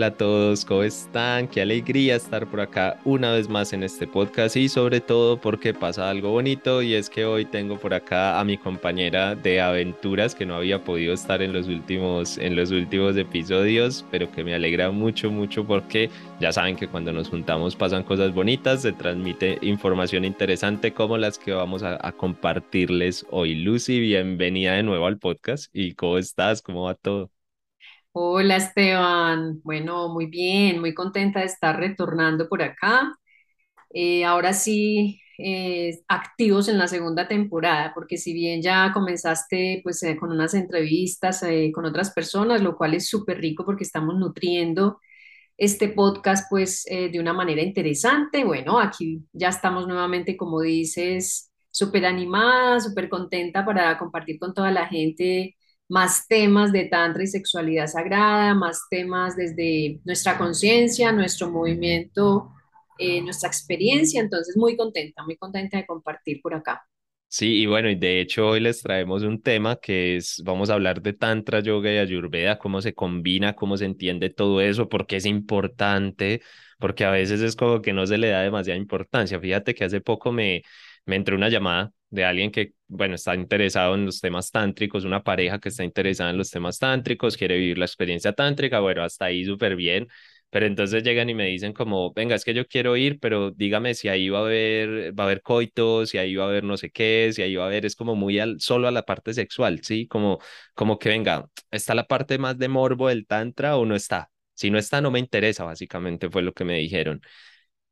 Hola a todos, ¿cómo están? Qué alegría estar por acá una vez más en este podcast y sobre todo porque pasa algo bonito y es que hoy tengo por acá a mi compañera de aventuras que no había podido estar en los últimos en los últimos episodios, pero que me alegra mucho mucho porque ya saben que cuando nos juntamos pasan cosas bonitas, se transmite información interesante como las que vamos a, a compartirles hoy. Lucy, bienvenida de nuevo al podcast y ¿cómo estás? ¿Cómo va todo? Hola Esteban, bueno, muy bien, muy contenta de estar retornando por acá. Eh, ahora sí, eh, activos en la segunda temporada, porque si bien ya comenzaste pues eh, con unas entrevistas con otras personas, lo cual es súper rico porque estamos nutriendo este podcast pues de una manera interesante. Bueno, aquí ya estamos nuevamente, como dices, súper animada, súper contenta para compartir con toda la gente más temas de tantra y sexualidad sagrada, más temas desde nuestra conciencia, nuestro movimiento, eh, nuestra experiencia. Entonces, muy contenta, muy contenta de compartir por acá. Sí, y bueno, y de hecho hoy les traemos un tema que es, vamos a hablar de Tantra, Yoga y Ayurveda, cómo se combina, cómo se entiende todo eso, por qué es importante, porque a veces es como que no se le da demasiada importancia. Fíjate que hace poco me, me entró una llamada de alguien que, bueno, está interesado en los temas tántricos, una pareja que está interesada en los temas tántricos, quiere vivir la experiencia tántrica, bueno, hasta ahí súper bien, pero entonces llegan y me dicen como, venga, es que yo quiero ir, pero dígame si ahí va a haber, va a haber coitos, si ahí va a haber no sé qué, si ahí va a haber, es como muy solo a la parte sexual, ¿sí? Como, como que venga, ¿está la parte más de morbo del tantra o no está? Si no está, no me interesa, básicamente fue lo que me dijeron.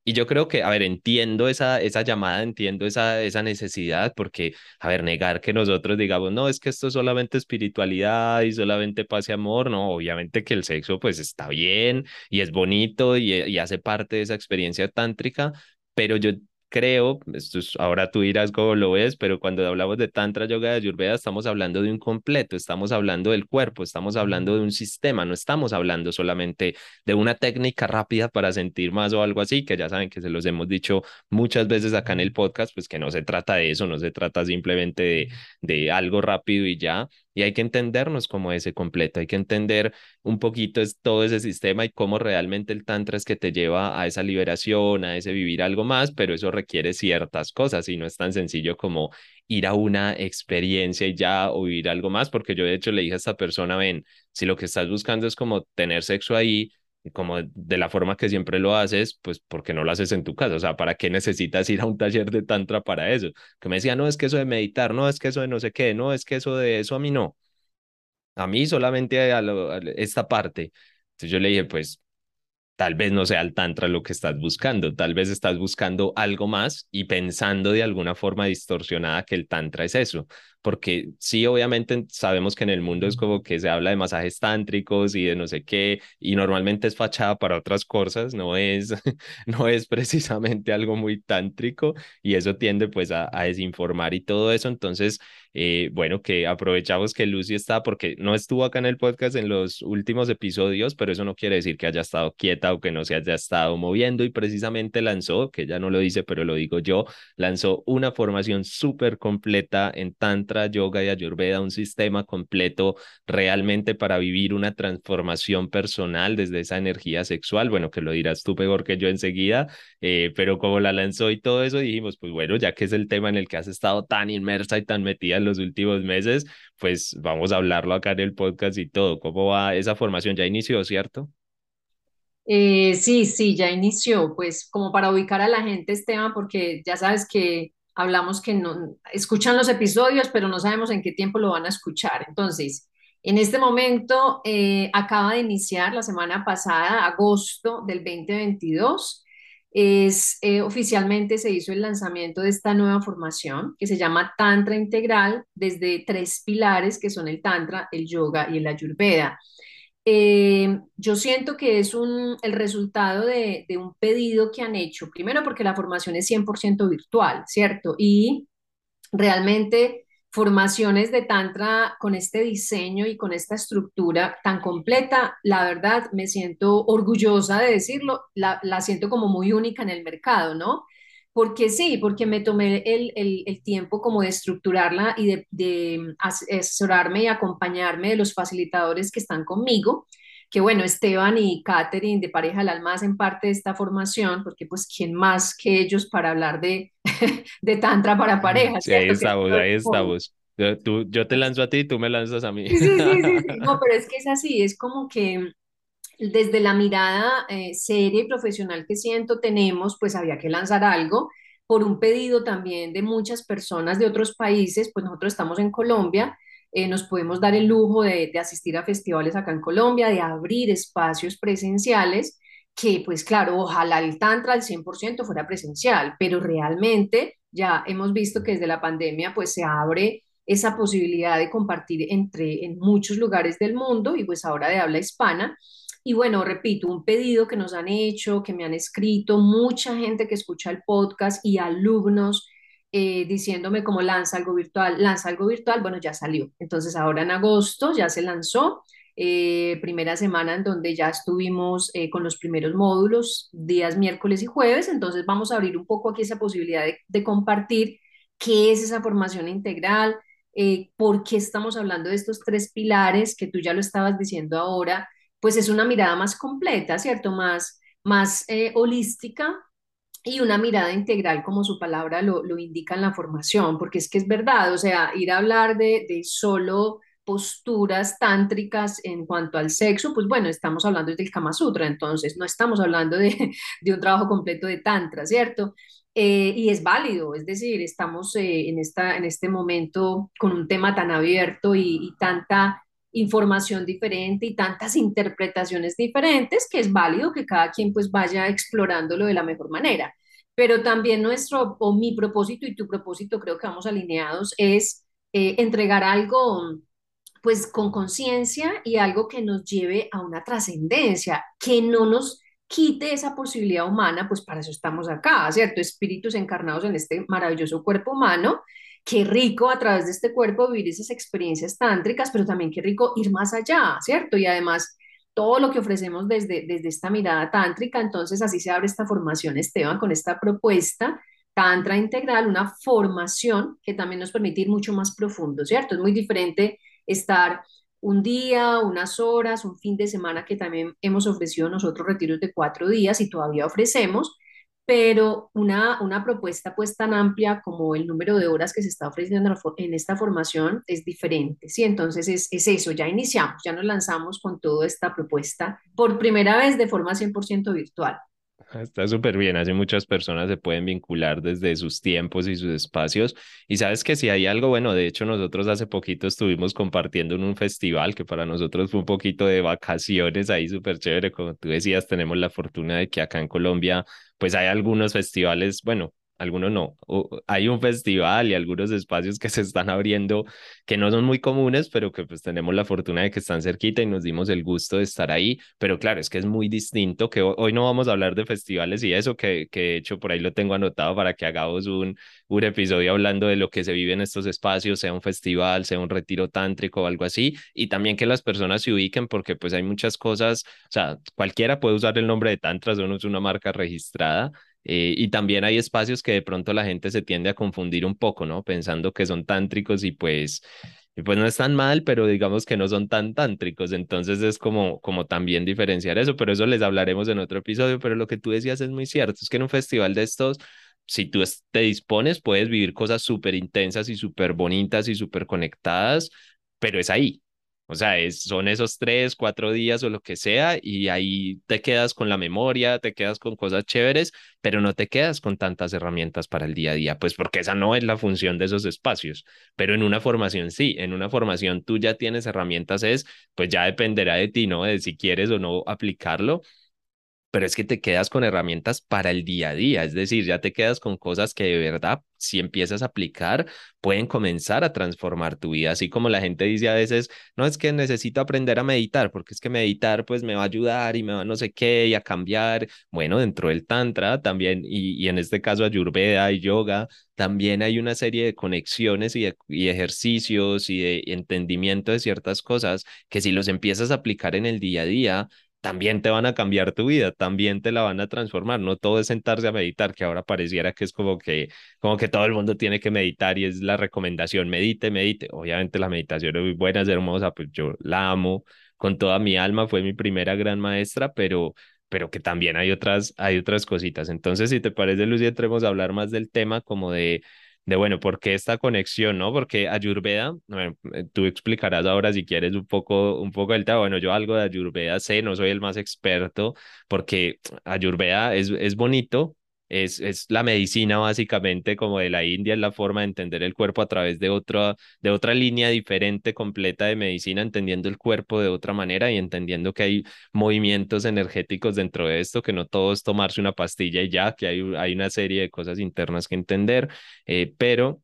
Y yo creo que, a ver, entiendo esa, esa llamada, entiendo esa, esa necesidad, porque, a ver, negar que nosotros digamos, no, es que esto es solamente espiritualidad y solamente paz amor, no, obviamente que el sexo pues está bien y es bonito y hace parte de esa experiencia tántrica, pero yo creo, esto es, ahora tú dirás cómo lo ves, pero cuando hablamos de Tantra, Yoga, de Ayurveda, estamos hablando de un completo, estamos hablando del cuerpo, estamos hablando de un sistema, no estamos hablando solamente de una técnica rápida para sentir más o algo así, que ya saben que se los hemos dicho muchas veces acá en el podcast, pues que no se trata de eso, no se trata simplemente de, de algo rápido y ya, y hay que entendernos como ese completo, hay que entender un poquito es todo ese sistema y cómo realmente el tantra es que te lleva a esa liberación, a ese vivir algo más, pero eso requiere ciertas cosas y no es tan sencillo como ir a una experiencia y ya o vivir algo más, porque yo de hecho le dije a esta persona, ven, si lo que estás buscando es como tener sexo ahí, como de la forma que siempre lo haces, pues ¿por qué no lo haces en tu casa? O sea, ¿para qué necesitas ir a un taller de tantra para eso? Que me decía, no, es que eso de meditar, no, es que eso de no sé qué, no, es que eso de eso a mí no. A mí solamente a, a esta parte. Entonces yo le dije, pues tal vez no sea el tantra lo que estás buscando, tal vez estás buscando algo más y pensando de alguna forma distorsionada que el tantra es eso, porque sí, obviamente sabemos que en el mundo es como que se habla de masajes tántricos y de no sé qué, y normalmente es fachada para otras cosas, no es, no es precisamente algo muy tántrico y eso tiende pues a, a desinformar y todo eso, entonces eh, bueno, que aprovechamos que Lucy está, porque no estuvo acá en el podcast en los últimos episodios, pero eso no quiere decir que haya estado quieta o que no se haya estado moviendo y precisamente lanzó, que ella no lo dice, pero lo digo yo, lanzó una formación súper completa en Tantra, Yoga y Ayurveda, un sistema completo realmente para vivir una transformación personal desde esa energía sexual. Bueno, que lo dirás tú peor que yo enseguida, eh, pero como la lanzó y todo eso, dijimos, pues bueno, ya que es el tema en el que has estado tan inmersa y tan metida en los últimos meses, pues vamos a hablarlo acá en el podcast y todo. ¿Cómo va esa formación? Ya inició, ¿cierto? Eh, sí, sí, ya inició, pues como para ubicar a la gente, Esteban, porque ya sabes que hablamos que no escuchan los episodios, pero no sabemos en qué tiempo lo van a escuchar. Entonces, en este momento eh, acaba de iniciar la semana pasada, agosto del 2022 es eh, oficialmente se hizo el lanzamiento de esta nueva formación que se llama Tantra Integral desde tres pilares que son el Tantra, el Yoga y el Ayurveda. Eh, yo siento que es un, el resultado de, de, un pedido que han hecho, primero porque la formación es 100% virtual, ¿cierto? Y realmente formaciones de Tantra con este diseño y con esta estructura tan completa, la verdad me siento orgullosa de decirlo, la, la siento como muy única en el mercado, ¿no? Porque sí, porque me tomé el, el, el tiempo como de estructurarla y de, de, asesorarme y acompañarme de los facilitadores que están conmigo, que bueno, Esteban y Katherine de Pareja del Alma hacen parte de esta formación, porque pues quién más que ellos para hablar de, de Tantra para parejas. Sí, ahí estamos, ahí estamos. Yo, tú, yo te lanzo a ti y tú me lanzas a mí. Sí, sí, sí, sí, No, pero es que es así, es como que desde la mirada eh, seria y profesional que siento tenemos, pues había que lanzar algo por un pedido también de muchas personas de otros países, pues nosotros estamos en Colombia, eh, nos podemos dar el lujo de, de, asistir a festivales acá en Colombia, de abrir espacios presenciales, que pues claro, ojalá el Tantra al 100% fuera presencial, pero realmente ya hemos visto que desde la pandemia pues se abre esa posibilidad de compartir entre en muchos lugares del mundo y pues ahora de habla hispana. Y bueno, repito, un pedido que nos han hecho, que me han escrito, mucha gente que escucha el podcast y alumnos eh, diciéndome cómo lanza algo virtual, lanza algo virtual, bueno, ya salió. Entonces ahora en agosto ya se lanzó, eh, primera semana en donde ya estuvimos eh, con los primeros módulos, días miércoles y jueves, entonces vamos a abrir un poco aquí esa posibilidad de, de compartir qué es esa formación integral, por qué estamos hablando de estos tres pilares que tú ya lo estabas diciendo ahora, pues es una mirada más completa, ¿cierto? Más, más eh, holística y una mirada integral, como su palabra lo, lo, indica en la formación, porque es que es verdad, o sea, ir a hablar de, de solo posturas tántricas en cuanto al sexo, pues bueno, estamos hablando del Kama Sutra, entonces no estamos hablando de, de un trabajo completo de Tantra, ¿cierto? Eh, y es válido, es decir, estamos eh, en, esta, en este momento con un tema tan abierto y, y, tanta información diferente y tantas interpretaciones diferentes que es válido que cada quien pues vaya explorándolo de la mejor manera. Pero también nuestro, o mi propósito y tu propósito, creo que vamos alineados, es eh, entregar algo pues con conciencia y algo que nos lleve a una trascendencia, que no nos quite esa posibilidad humana, pues para eso estamos acá, ¿cierto? Espíritus encarnados en este maravilloso cuerpo humano. Qué rico a través de este cuerpo vivir esas experiencias tántricas, pero también qué rico ir más allá, ¿cierto? Y además todo lo que ofrecemos desde, desde esta mirada tántrica, entonces así se abre esta formación, Esteban, con esta propuesta Tantra integral, una formación que también nos permite ir mucho más profundo, ¿cierto? Es muy diferente estar un día, unas horas, un fin de semana que también hemos ofrecido nosotros retiros de cuatro días y todavía ofrecemos, pero una, una propuesta pues tan amplia como el número de horas que se está ofreciendo en esta formación es diferente, ¿sí? Entonces es, es eso, ya iniciamos, ya nos lanzamos con toda esta propuesta por primera vez de forma 100% virtual. Está súper bien, así muchas personas se pueden vincular desde sus tiempos y sus espacios. Y sabes que si hay algo, bueno, de hecho nosotros hace poquito estuvimos compartiendo en un festival que para nosotros fue un poquito de vacaciones ahí súper chévere, como tú decías, tenemos la fortuna de que acá en Colombia pues hay algunos festivales, bueno, algunos no. hay un festival y algunos espacios que se están abriendo que no son muy comunes, pero que pues tenemos la fortuna de que están cerquita y nos dimos el gusto de estar ahí. Pero claro, es que es muy distinto, que hoy no vamos a hablar de festivales y eso, que, que de hecho por ahí lo tengo anotado para que hagamos un, un episodio hablando de lo que se vive en estos espacios, sea un festival, sea un retiro tántrico o algo así, y también que las personas se ubiquen porque pues hay muchas cosas, o sea, cualquiera puede usar el nombre de Tantra, eso no es una marca registrada, eh, y también hay espacios que de pronto la gente se tiende a confundir un poco, ¿no? Pensando que son tántricos y pues, y pues no están mal, pero digamos que no son tan tántricos. Entonces es como, como también diferenciar eso, pero eso les hablaremos en otro episodio. Pero lo que tú decías es muy cierto, es que en un festival de estos, si tú te dispones, puedes vivir cosas súper intensas y súper bonitas y súper conectadas, pero es ahí, o sea, son esos tres, cuatro días o lo que sea y ahí te quedas con la memoria, te quedas con cosas chéveres, pero no te quedas con tantas herramientas para el día a día, pues porque esa no es la función de esos espacios. Pero en una formación sí, en una formación tú ya tienes herramientas, es, pues ya dependerá de ti, ¿no? De si quieres o no aplicarlo, pero es que te quedas con herramientas para el día a día, es decir, ya te quedas con cosas que de verdad, si empiezas a aplicar, pueden comenzar a transformar tu vida, así como la gente dice a veces, no es que necesito aprender a meditar, porque es que meditar pues me va a ayudar y me va no sé qué y a cambiar, bueno, dentro del tantra también, y, y en este caso ayurveda y yoga, también hay una serie de conexiones y, y ejercicios y de entendimiento de ciertas cosas que si los empiezas a aplicar en el día a día, también te van a cambiar tu vida, también te la van a transformar. No todo es sentarse a meditar, que ahora pareciera que es como que, como que todo el mundo tiene que meditar y es la recomendación, medite, medite. Obviamente la meditación es muy buena, es hermosa, pues yo la amo con toda mi alma, fue mi primera gran maestra, pero, pero que también hay otras, hay otras cositas. Entonces, si te parece, Lucy, entremos a hablar más del tema como de de bueno, ¿por qué esta conexión, no? Porque Ayurveda, eh, tú explicarás ahora si quieres un poco, un poco del tema. Bueno, yo algo de Ayurveda sé, no soy el más experto, porque Ayurveda es, es bonito, es, es la medicina básicamente como de la India, es la forma de entender el cuerpo a través de otra, de otra línea diferente, completa de medicina, entendiendo el cuerpo de otra manera y entendiendo que hay movimientos energéticos dentro de esto, que no todo es tomarse una pastilla y ya, que hay, hay una serie de cosas internas que entender, eh, pero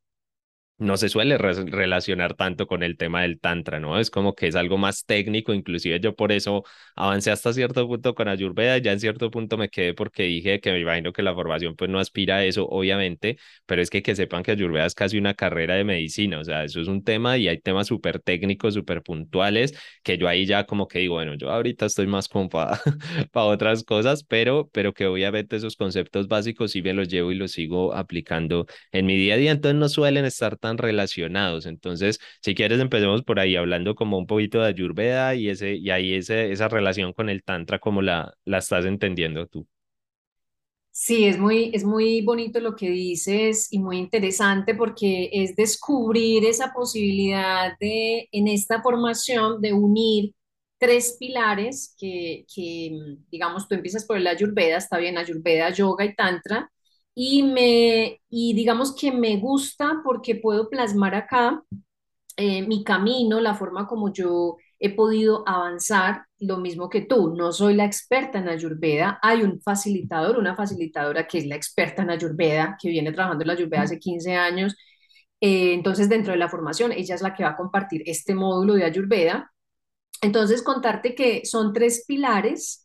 no se suele relacionar tanto con el tema del tantra, ¿no? Es como que es algo más técnico, inclusive yo por eso avancé hasta cierto punto con Ayurveda, ya en cierto punto me quedé porque dije que me imagino que la formación pues no aspira a eso, obviamente, pero es que que sepan que Ayurveda es casi una carrera de medicina, o sea, eso es un tema y hay temas súper técnicos, súper puntuales, que yo ahí ya como que digo, bueno, yo ahorita estoy más como para, otras cosas, pero, pero que obviamente esos conceptos básicos sí me los llevo y los sigo aplicando en mi día a día, entonces no suelen estar tan relacionados. Entonces, si quieres, empecemos por ahí hablando como un poquito de Ayurveda y, ese, y ahí ese, esa relación con el Tantra, como la, la estás entendiendo tú. Sí, es muy, es muy bonito lo que dices y muy interesante porque es descubrir esa posibilidad de, en esta formación, de unir tres pilares que, que, digamos, tú empiezas por el Ayurveda, está bien, Ayurveda, Yoga y Tantra, y, me, y digamos que me gusta porque puedo plasmar acá eh, mi camino, la forma como yo he podido avanzar, lo mismo que tú. No soy la experta en Ayurveda, hay un facilitador, una facilitadora que es la experta en Ayurveda, que viene trabajando en la Ayurveda hace 15 años. Eh, entonces, dentro de la formación, ella es la que va a compartir este módulo de Ayurveda. Entonces, contarte que son tres pilares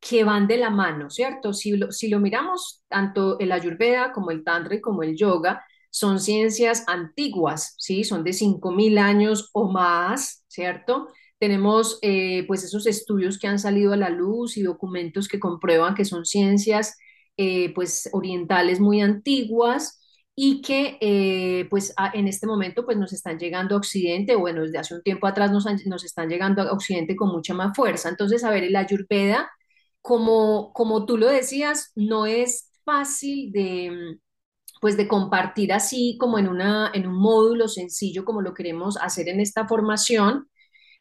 que van de la mano, ¿cierto? Si lo, si lo miramos, tanto el ayurveda como el tantra y como el yoga son ciencias antiguas, ¿sí? Son de 5.000 años o más, ¿cierto? Tenemos eh, pues esos estudios que han salido a la luz y documentos que comprueban que son ciencias eh, pues orientales muy antiguas y que eh, pues en este momento pues nos están llegando a Occidente, bueno, desde hace un tiempo atrás nos, nos están llegando a Occidente con mucha más fuerza. Entonces, a ver, el Ayurveda como, como tú lo decías, no es fácil de, pues de compartir así como en, una, en un módulo sencillo como lo queremos hacer en esta formación,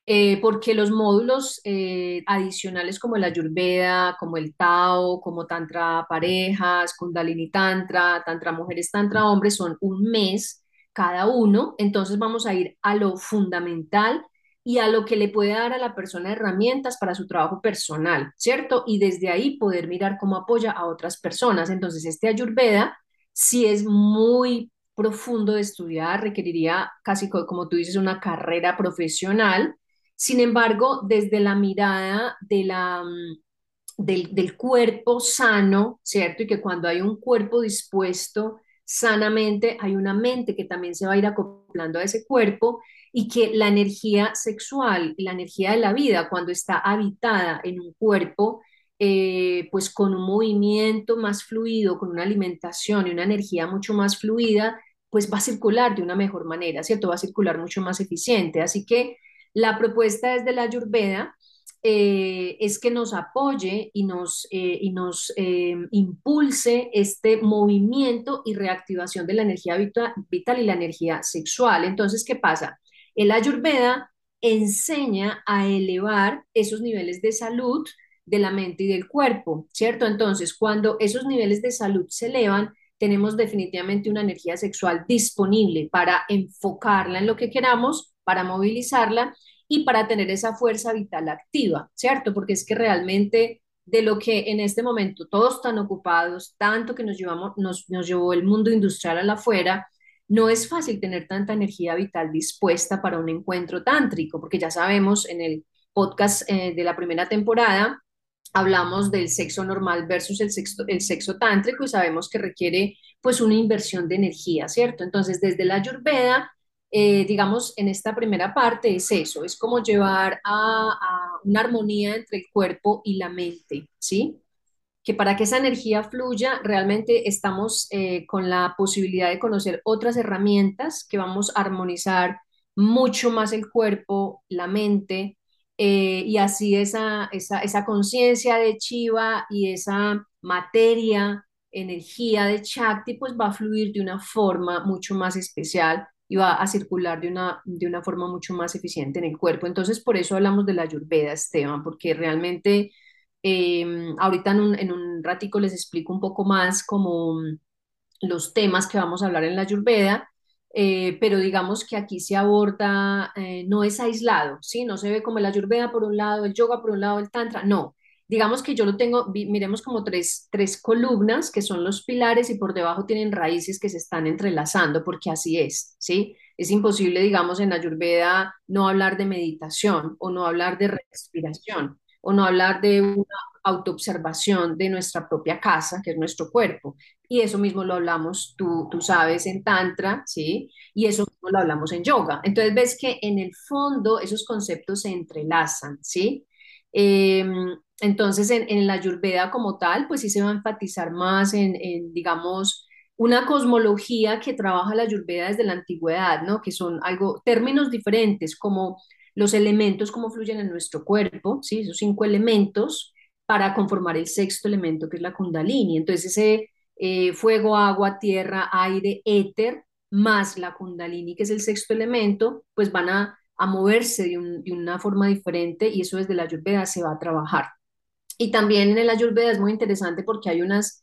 eh, porque los módulos eh, adicionales como la Ayurveda, como el Tao, como Tantra Parejas, Kundalini Tantra, Tantra Mujeres, Tantra Hombres, son un mes cada uno, entonces vamos a ir a lo fundamental y a lo que le puede dar a la persona herramientas para su trabajo personal, ¿cierto? Y desde ahí poder mirar cómo apoya a otras personas. Entonces, este Ayurveda, si es muy profundo de estudiar, requeriría casi como tú dices una carrera profesional. Sin embargo, desde la mirada de la, mm, del, del cuerpo sano, ¿cierto? Y que cuando hay un cuerpo dispuesto sanamente, hay una mente que también se va a ir acoplando a ese cuerpo y que la energía sexual, la energía de la vida, cuando está habitada en un cuerpo, eh, pues con un movimiento más fluido, con una alimentación y una energía mucho más fluida, pues va a circular de una mejor manera, ¿cierto? Va a circular mucho más eficiente. Así que la propuesta desde la Ayurveda eh, es que nos apoye y nos, eh, y nos impulse este movimiento y reactivación de la energía vital y la energía sexual. Entonces, ¿qué pasa? El Ayurveda enseña a elevar esos niveles de salud de la mente y del cuerpo, ¿cierto? Entonces, cuando esos niveles de salud se elevan, tenemos definitivamente una energía sexual disponible para enfocarla en lo que queramos, para movilizarla y para tener esa fuerza vital activa, ¿cierto? Porque es que realmente de lo que en este momento todos están ocupados, tanto que nos, llevamos, nos, nos llevó el mundo industrial a la afuera, no es fácil tener tanta energía vital dispuesta para un encuentro tántrico, porque ya sabemos en el podcast eh, de la primera temporada, hablamos del sexo normal versus el sexo, tántrico y sabemos que requiere pues una inversión de energía, ¿cierto? Entonces, desde la Ayurveda, eh, digamos, en esta primera parte es eso, es como llevar a, una armonía entre el cuerpo y la mente, ¿sí? Que para que esa energía fluya, realmente estamos eh, con la posibilidad de conocer otras herramientas que vamos a armonizar mucho más el cuerpo, la mente, eh, y así esa, esa, esa conciencia de Chiva y esa materia, energía de Chakti, pues va a fluir de una forma mucho más especial y va a circular de una, de una forma mucho más eficiente en el cuerpo. Entonces, por eso hablamos de la Ayurveda, Esteban, porque realmente eh, ahorita en un, en un ratico les explico un poco más como los temas que vamos a hablar en la Ayurveda, eh, pero digamos que aquí se aborda, eh, no es aislado, ¿sí? No se ve como la ayurveda por un lado, el yoga por un lado, el tantra, no. Digamos que yo lo tengo, miremos como tres, tres columnas que son los pilares y por debajo tienen raíces que se están entrelazando, porque así es, ¿sí? Es imposible, digamos, en ayurveda no hablar de meditación o no hablar de respiración o no hablar de una autoobservación de nuestra propia casa, que es nuestro cuerpo. Y eso mismo lo hablamos, tú, tú sabes, en Tantra, ¿sí? Y eso mismo lo hablamos en yoga. Entonces ves que en el fondo esos conceptos se entrelazan, ¿sí? Eh, entonces en, la Ayurveda como tal, pues sí se va a enfatizar más en, en, digamos, una cosmología que trabaja la Ayurveda desde la antigüedad, ¿no? Que son algo, términos diferentes, como los elementos, cómo fluyen en nuestro cuerpo, ¿sí? Esos cinco elementos para conformar el sexto elemento, que es la kundalini. Entonces ese eh, fuego, agua, tierra, aire, éter, más la kundalini, que es el sexto elemento, pues van a, a moverse de, un, de, una forma diferente y eso desde la ayurveda se va a trabajar. Y también en la ayurveda es muy interesante porque hay unas,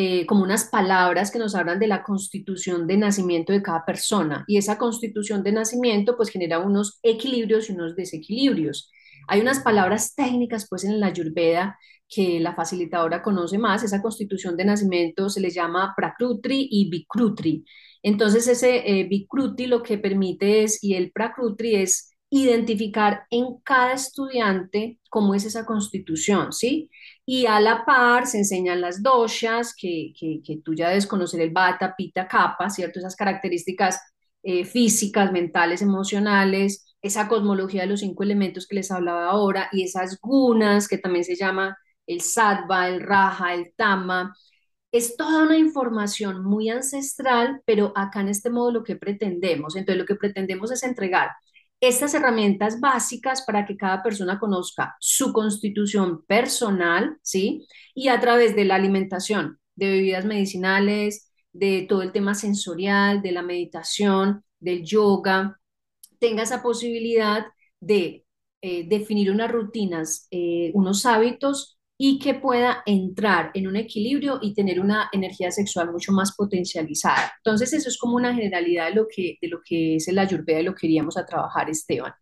eh, como unas palabras que nos hablan de la constitución de nacimiento de cada persona y esa constitución de nacimiento pues genera unos equilibrios y unos desequilibrios. Hay unas palabras técnicas pues en la ayurveda que la facilitadora conoce más, esa constitución de nacimiento se le llama Prakrutri y Vikrutri. Entonces ese eh, lo que permite es, y el Prakrutri es identificar en cada estudiante cómo es esa constitución, ¿sí? Y a la par se enseñan las doshas, que, que, que tú ya debes conocer el bata, pita, kapha, ¿cierto? Esas características eh, físicas, mentales, emocionales, esa cosmología de los cinco elementos que les hablaba ahora, y esas gunas, que también se llama el sattva, el raja, el tama. Es toda una información muy ancestral, pero acá en este modo lo que pretendemos, entonces lo que pretendemos es entregar estas herramientas básicas para que cada persona conozca su constitución personal, ¿sí? Y a través de la alimentación, de bebidas medicinales, de todo el tema sensorial, de la meditación, del yoga, tenga esa posibilidad de eh, definir unas rutinas, eh, unos hábitos y que pueda entrar en un equilibrio y tener una energía sexual mucho más potencializada. Entonces, eso es como una generalidad de lo que, de lo que es el ayurveda y lo que queríamos a trabajar, Esteban.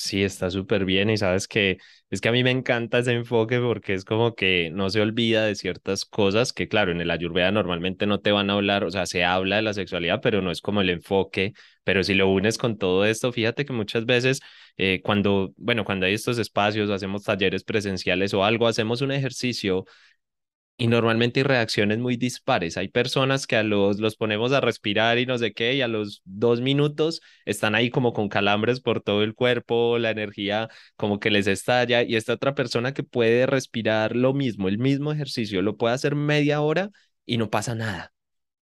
Sí, está súper bien y sabes que es que a mí me encanta ese enfoque porque es como que no se olvida de ciertas cosas que claro, en el ayurveda normalmente no te van a hablar, o sea, se habla de la sexualidad, pero no es como el enfoque, pero si lo unes con todo esto, fíjate que muchas veces eh, cuando, bueno, cuando hay estos espacios, hacemos talleres presenciales o algo, hacemos un ejercicio y normalmente hay reacciones muy dispares. Hay personas que a los, los ponemos a respirar y no sé qué, y a los dos minutos están ahí como con calambres por todo el cuerpo, la energía como que les estalla, y esta otra persona que puede respirar lo mismo, el mismo ejercicio, lo puede hacer media hora y no pasa nada.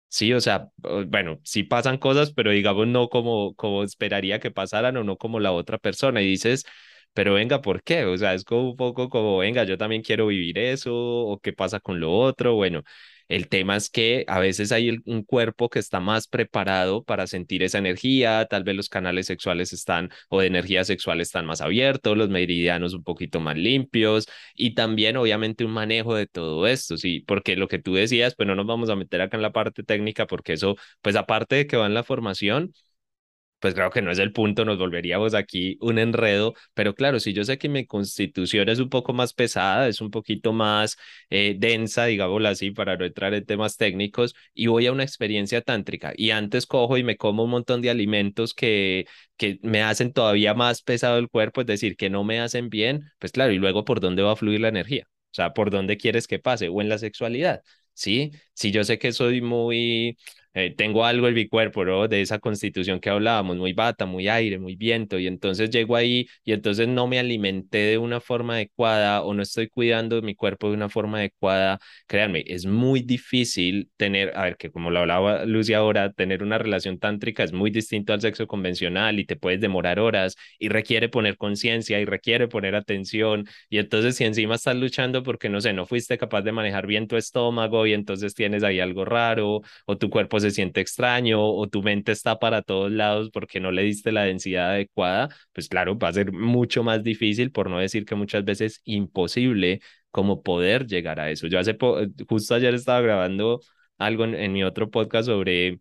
Sí, o sea, bueno, sí pasan cosas, pero digamos no como, como esperaría que pasaran o no como la otra persona. Y dices, pero venga, ¿por qué? O sea, es como un poco como, venga, yo también quiero vivir eso, o qué pasa con lo otro. Bueno, el tema es que a veces hay un cuerpo que está más preparado para sentir esa energía, tal vez los canales sexuales están o de energía sexual están más abiertos, los meridianos un poquito más limpios y también obviamente un manejo de todo esto, sí, porque lo que tú decías, pues no nos vamos a meter acá en la parte técnica porque eso, pues aparte de que va en la formación, pues creo que no es el punto, nos volveríamos aquí un enredo, pero claro, si yo sé que mi constitución es un poco más pesada, es un poquito más eh, densa, digámoslo así, para no entrar en temas técnicos, y voy a una experiencia tántrica y antes cojo y me como un montón de alimentos que, que me hacen todavía más pesado el cuerpo, es decir, que no me hacen bien, pues claro, y luego por dónde va a fluir la energía. O sea, ¿por dónde quieres que pase? O en la sexualidad, ¿sí? Si yo sé que soy muy eh, tengo algo en mi cuerpo, ¿no? De esa constitución que hablábamos, muy bata, muy aire, muy viento, y entonces llego ahí y entonces no me alimenté de una forma adecuada o no estoy cuidando mi cuerpo de una forma adecuada. Créanme, es muy difícil tener, a ver, que como lo hablaba Lucy ahora, tener una relación tántrica es muy distinto al sexo convencional y te puedes demorar horas y requiere poner conciencia y requiere poner atención. Y entonces si encima estás luchando porque, no sé, no fuiste capaz de manejar bien tu estómago y entonces tienes ahí algo raro o tu cuerpo se siente extraño o tu mente está para todos lados porque no le diste la densidad adecuada, pues claro, va a ser mucho más difícil, por no decir que muchas veces imposible, como poder llegar a eso. Yo hace, justo ayer estaba grabando algo en, en mi otro podcast sobre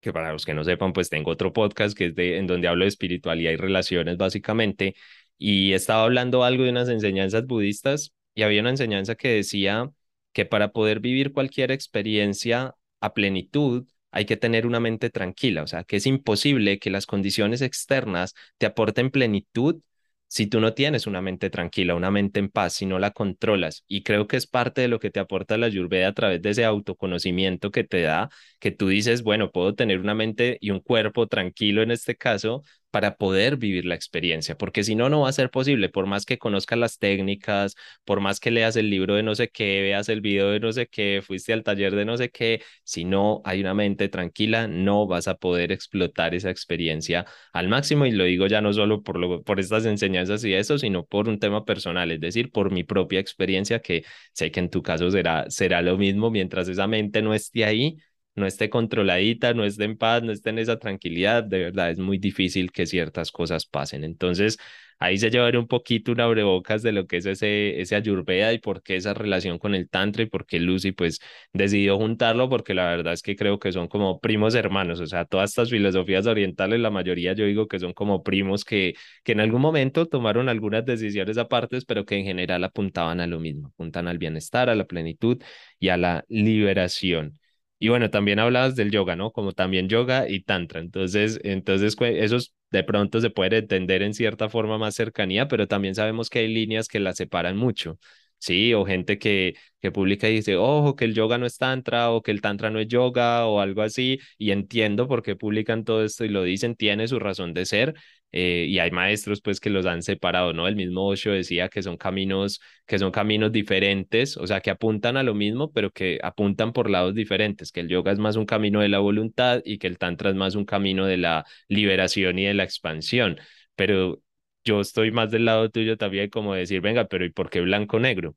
que para los que no sepan, pues tengo otro podcast que es de en donde hablo de espiritualidad y relaciones básicamente, y estaba hablando algo de unas enseñanzas budistas y había una enseñanza que decía que para poder vivir cualquier experiencia a plenitud, hay que tener una mente tranquila, o sea, que es imposible que las condiciones externas te aporten plenitud si tú no tienes una mente tranquila, una mente en paz, si no la controlas. Y creo que es parte de lo que te aporta la Ayurveda a través de ese autoconocimiento que te da, que tú dices, bueno, puedo tener una mente y un cuerpo tranquilo en este caso, para poder vivir la experiencia, porque si no, no va a ser posible, por más que conozcas las técnicas, por más que leas el libro de no sé qué, veas el video de no sé qué, fuiste al taller de no sé qué, si no hay una mente tranquila, no vas a poder explotar esa experiencia al máximo, y lo digo ya no solo por, lo, por estas enseñanzas y eso, sino por un tema personal, es decir, por mi propia experiencia, que sé que en tu caso será, será lo mismo, mientras esa mente no esté ahí, no esté controladita, no esté en paz, no esté en esa tranquilidad, de verdad es muy difícil que ciertas cosas pasen. Entonces, ahí se llevaré un poquito un abrebocas de lo que es ese, ese ayurveda y por qué esa relación con el tantra y por qué Lucy pues decidió juntarlo, porque la verdad es que creo que son como primos hermanos, o sea, todas estas filosofías orientales, la mayoría yo digo que son como primos que, que en algún momento tomaron algunas decisiones apartes, pero que en general apuntaban a lo mismo, apuntan al bienestar, a la plenitud y a la liberación. Y bueno, también hablabas del yoga, ¿no? Como también yoga y tantra. Entonces, entonces esos de pronto se puede entender en cierta forma más cercanía, pero también sabemos que hay líneas que las separan mucho. Sí, o gente que, que publica y dice, ojo, que el yoga no es tantra o que el tantra no es yoga o algo así, y entiendo por qué publican todo esto y lo dicen, tiene su razón de ser, eh, y hay maestros pues que los han separado, ¿no? El mismo Osho decía que son caminos, que son caminos diferentes, o sea, que apuntan a lo mismo, pero que apuntan por lados diferentes, que el yoga es más un camino de la voluntad y que el tantra es más un camino de la liberación y de la expansión, pero yo estoy más del lado tuyo también como decir, venga, pero ¿y por qué blanco-negro?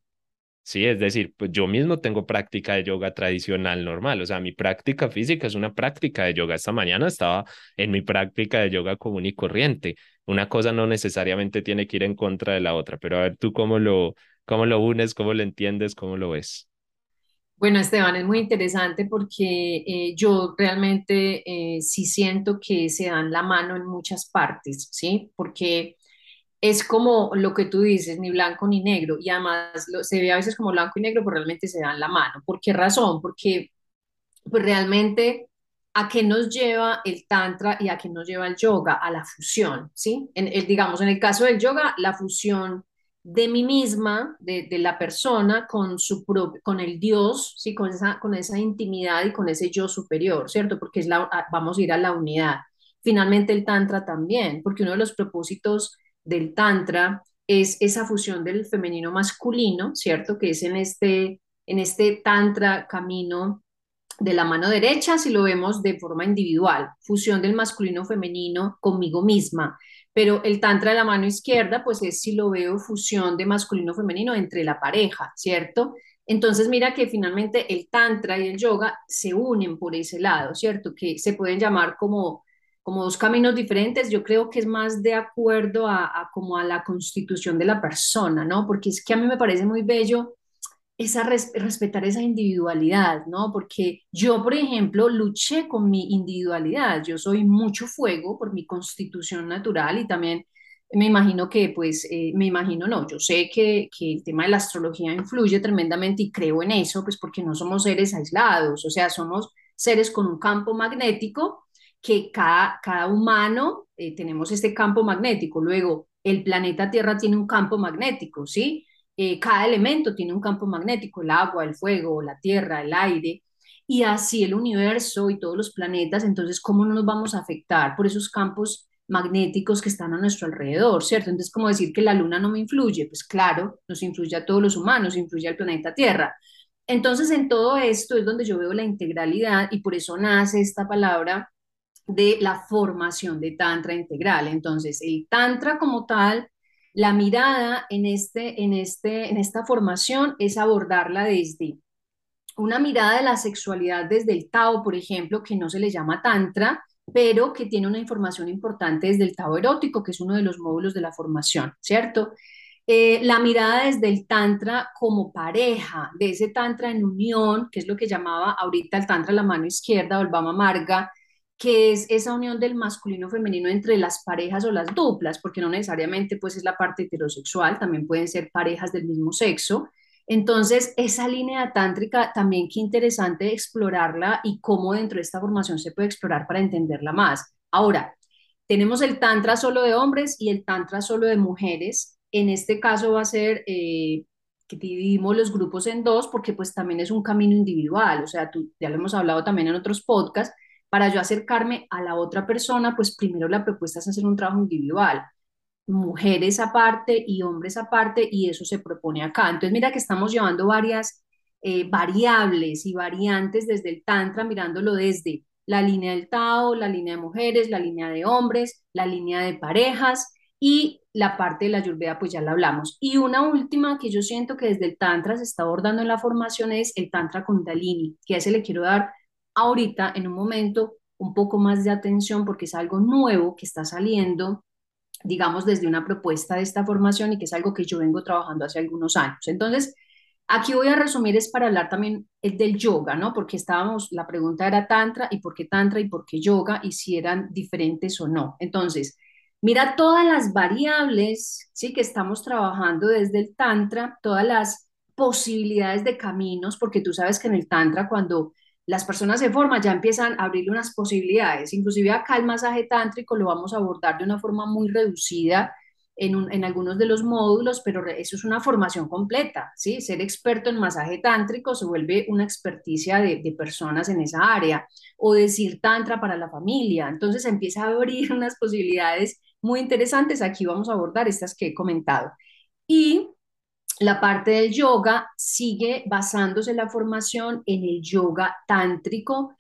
Sí, es decir, pues yo mismo tengo práctica de yoga tradicional normal, o sea, mi práctica física es una práctica de yoga. Esta mañana estaba en mi práctica de yoga común y corriente. Una cosa no necesariamente tiene que ir en contra de la otra, pero a ver tú cómo lo, cómo lo unes, cómo lo entiendes, cómo lo ves. Bueno, Esteban, es muy interesante porque eh, yo realmente eh, sí siento que se dan la mano en muchas partes, ¿sí? Porque es como lo que tú dices, ni blanco ni negro, y además se ve a veces como blanco y negro, pero realmente se dan la mano. ¿Por qué razón? Porque pues realmente a qué nos lleva el tantra y a qué nos lleva el yoga, a la fusión, ¿sí? En el, digamos, en el caso del yoga, la fusión de mí misma, de, la persona con su propio, con el Dios, ¿sí? Con esa, con esa intimidad y con ese yo superior, ¿cierto? Porque es la, vamos a ir a la unidad. Finalmente el tantra también, porque uno de los propósitos del Tantra es esa fusión del femenino masculino, ¿cierto? Que es en este, en este Tantra camino de la mano derecha, si lo vemos de forma individual, fusión del masculino femenino conmigo misma, pero el tantra de la mano izquierda, pues es si lo veo fusión de masculino femenino entre la pareja, ¿cierto? Entonces mira que finalmente el tantra y el yoga se unen por ese lado, ¿cierto? Que se pueden llamar como como dos caminos diferentes, yo creo que es más de acuerdo a, como a la constitución de la persona, ¿no? Porque es que a mí me parece muy bello esa respetar esa individualidad, ¿no? Porque yo, por ejemplo, luché con mi individualidad. Yo soy mucho fuego por mi constitución natural y también me imagino que, pues, eh, me imagino, no, yo sé que, que, el tema de la astrología influye tremendamente y creo en eso, pues porque no somos seres aislados, o sea, somos seres con un campo magnético que cada, cada humano eh, tenemos este campo magnético. Luego, el planeta Tierra tiene un campo magnético, ¿sí? Eh, cada elemento tiene un campo magnético, el agua, el fuego, la tierra, el aire, y así el universo y todos los planetas, entonces, ¿cómo no nos vamos a afectar por esos campos magnéticos que están a nuestro alrededor, ¿cierto? Entonces, como decir que la luna no me influye, pues claro, nos influye a todos los humanos, influye al planeta Tierra. Entonces, en todo esto es donde yo veo la integralidad y por eso nace esta palabra de la formación de Tantra integral. Entonces, el Tantra como tal la mirada en, este, en, este, en esta formación es abordarla desde una mirada de la sexualidad desde el Tao, por ejemplo, que no se le llama Tantra, pero que tiene una información importante desde el Tao erótico, que es uno de los módulos de la formación, ¿cierto? Eh, la mirada desde el Tantra como pareja, de ese Tantra en unión, que es lo que llamaba ahorita el Tantra la mano izquierda o el Bama Marga, que es esa unión del masculino femenino entre las parejas o las duplas, porque no necesariamente pues es la parte heterosexual, también pueden ser parejas del mismo sexo. Entonces, esa línea tántrica también qué interesante explorarla y cómo dentro de esta formación se puede explorar para entenderla más. Ahora, tenemos el tantra solo de hombres y el tantra solo de mujeres. En este caso va a ser eh, que dividimos los grupos en dos porque pues también es un camino individual, o sea, tú, ya lo hemos hablado también en otros podcasts, para yo acercarme a la otra persona, pues primero la propuesta es hacer un trabajo individual, mujeres aparte y hombres aparte, y eso se propone acá. Entonces, mira que estamos llevando varias eh, variables y variantes desde el Tantra, mirándolo desde la línea del Tao, la línea de mujeres, la línea de hombres, la línea de parejas y la parte de la Ayurveda, pues ya la hablamos. Y una última que yo siento que desde el Tantra se está abordando en la formación es el Tantra Kundalini, que a ese le quiero dar ahorita en un momento un poco más de atención porque es algo nuevo que está saliendo, digamos, desde una propuesta de esta formación y que es algo que yo vengo trabajando hace algunos años. Entonces, aquí voy a resumir es para hablar también del yoga, ¿no? Porque estábamos, la pregunta era tantra y por qué tantra y por qué yoga y si eran diferentes o no. Entonces, mira todas las variables, ¿sí? Que estamos trabajando desde el tantra, todas las posibilidades de caminos, porque tú sabes que en el tantra cuando las personas se forman, ya empiezan a abrirle unas posibilidades. Inclusive acá el masaje tántrico lo vamos a abordar de una forma muy reducida en, en, algunos de los módulos, pero eso es una formación completa, ¿sí? Ser experto en masaje tántrico se vuelve una experticia de, de personas en esa área, o decir tantra para la familia. Entonces empieza a abrir unas posibilidades muy interesantes. Aquí vamos a abordar estas que he comentado. Y la parte del yoga sigue basándose la formación en el yoga tántrico,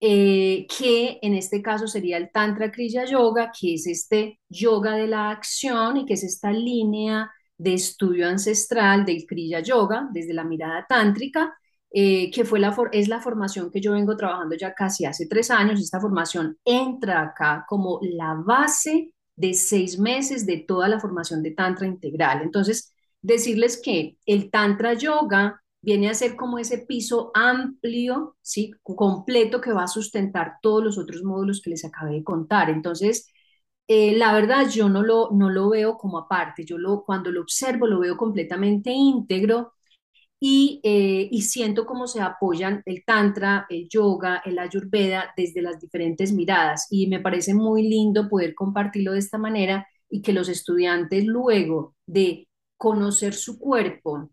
eh, que en este caso sería el Tantra Kriya Yoga, que es este yoga de la acción y que es esta línea de estudio ancestral del Kriya Yoga desde la mirada tántrica, eh, que fue la es la formación que yo vengo trabajando ya casi hace tres años. Esta formación entra acá como la base de seis meses de toda la formación de Tantra integral. Entonces, decirles que el Tantra Yoga viene a ser como ese piso amplio, ¿sí? completo que va a sustentar todos los otros módulos que les acabé de contar. Entonces, eh, la verdad yo no lo, no lo veo como aparte, yo lo, cuando lo observo lo veo completamente íntegro y, eh, y siento cómo se apoyan el tantra, el yoga, el ayurveda desde las diferentes miradas y me parece muy lindo poder compartirlo de esta manera y que los estudiantes luego de conocer su cuerpo,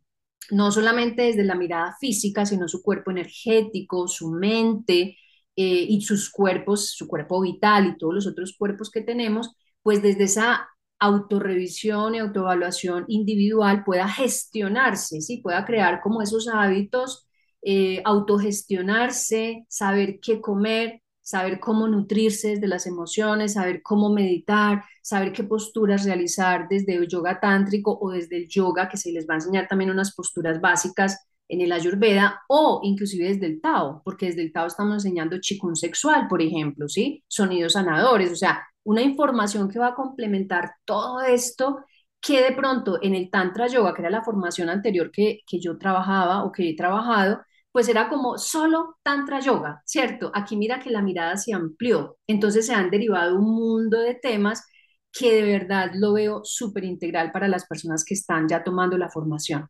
no solamente desde la mirada física, sino su cuerpo energético, su mente eh, y sus cuerpos, su cuerpo vital y todos los otros cuerpos que tenemos, pues desde esa autorrevisión y autoevaluación individual pueda gestionarse, ¿sí? pueda crear como esos hábitos, eh, autogestionarse, saber qué comer, saber cómo nutrirse desde las emociones, saber cómo meditar, saber qué posturas realizar desde el yoga tántrico o desde el yoga, que se les va a enseñar también unas posturas básicas en el ayurveda o inclusive desde el Tao, porque desde el Tao estamos enseñando chikun sexual, por ejemplo, ¿sí? Sonidos sanadores, o sea, una información que va a complementar todo esto que de pronto en el Tantra Yoga, que era la formación anterior que, que yo trabajaba o que he trabajado, pues era como solo Tantra Yoga, ¿cierto? Aquí mira que la mirada se amplió, entonces se han derivado un mundo de temas que de verdad lo veo súper integral para las personas que están ya tomando la formación.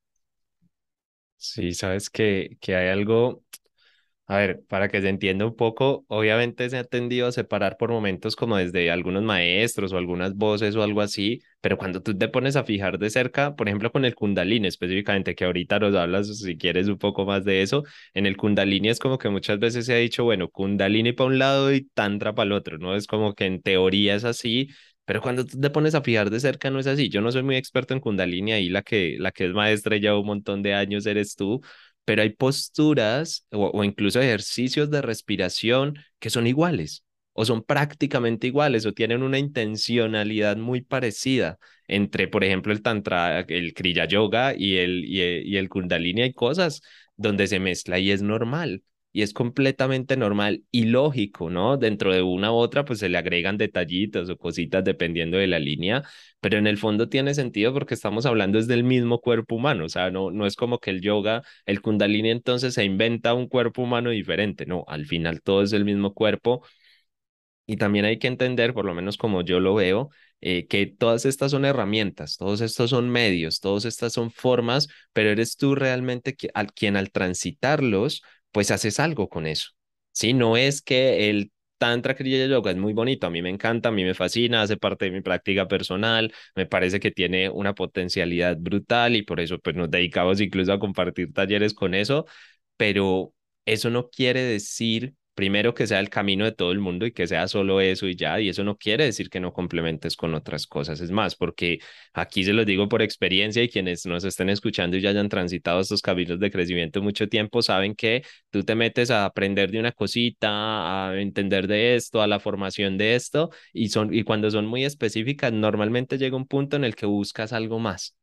Sí, sabes que, que hay algo, a ver, para que se entienda un poco, obviamente se ha tendido a separar por momentos como desde algunos maestros o algunas voces o algo así, pero cuando tú te pones a fijar de cerca, por ejemplo con el Kundalini específicamente, que ahorita nos hablas si quieres un poco más de eso, en el Kundalini es como que muchas veces se ha dicho, bueno, Kundalini para un lado y Tantra para el otro, ¿no? Es como que en teoría es así, pero cuando tú te pones a fijar de cerca no es así. Yo no soy muy experto en Kundalini, ahí la que, la que es maestra ya un montón de años eres tú, pero hay posturas o, incluso ejercicios de respiración que son iguales o son prácticamente iguales o tienen una intencionalidad muy parecida entre, por ejemplo, el Tantra, el Kriya Yoga y el, y el, y el Kundalini. Hay cosas donde se mezcla y es normal y es completamente normal y lógico, ¿no? Dentro de una u otra, pues se le agregan detallitos o cositas dependiendo de la línea, pero en el fondo tiene sentido porque estamos hablando es del mismo cuerpo humano, o sea, no, no es como que el yoga, el kundalini entonces se inventa un cuerpo humano diferente, no, al final todo es el mismo cuerpo. Y también hay que entender, por lo menos como yo lo veo, eh, que todas estas son herramientas, todos estos son medios, todas estas son formas, pero eres tú realmente al, quien al transitarlos pues haces algo con eso. Sí, no es que el Tantra Kriya Yoga es muy bonito, a mí me encanta, a mí me fascina, hace parte de mi práctica personal, me parece que tiene una potencialidad brutal y por eso pues nos dedicamos incluso a compartir talleres con eso, pero eso no quiere decir primero que sea el camino de todo el mundo y que sea solo eso y ya, y eso no quiere decir que no complementes con otras cosas, es más, porque aquí se lo digo por experiencia y quienes nos estén escuchando y ya hayan transitado estos caminos de crecimiento mucho tiempo saben que tú te metes a aprender de una cosita, a entender de esto, a la formación de esto, y, son, y cuando son muy específicas, normalmente llega un punto en el que buscas algo más.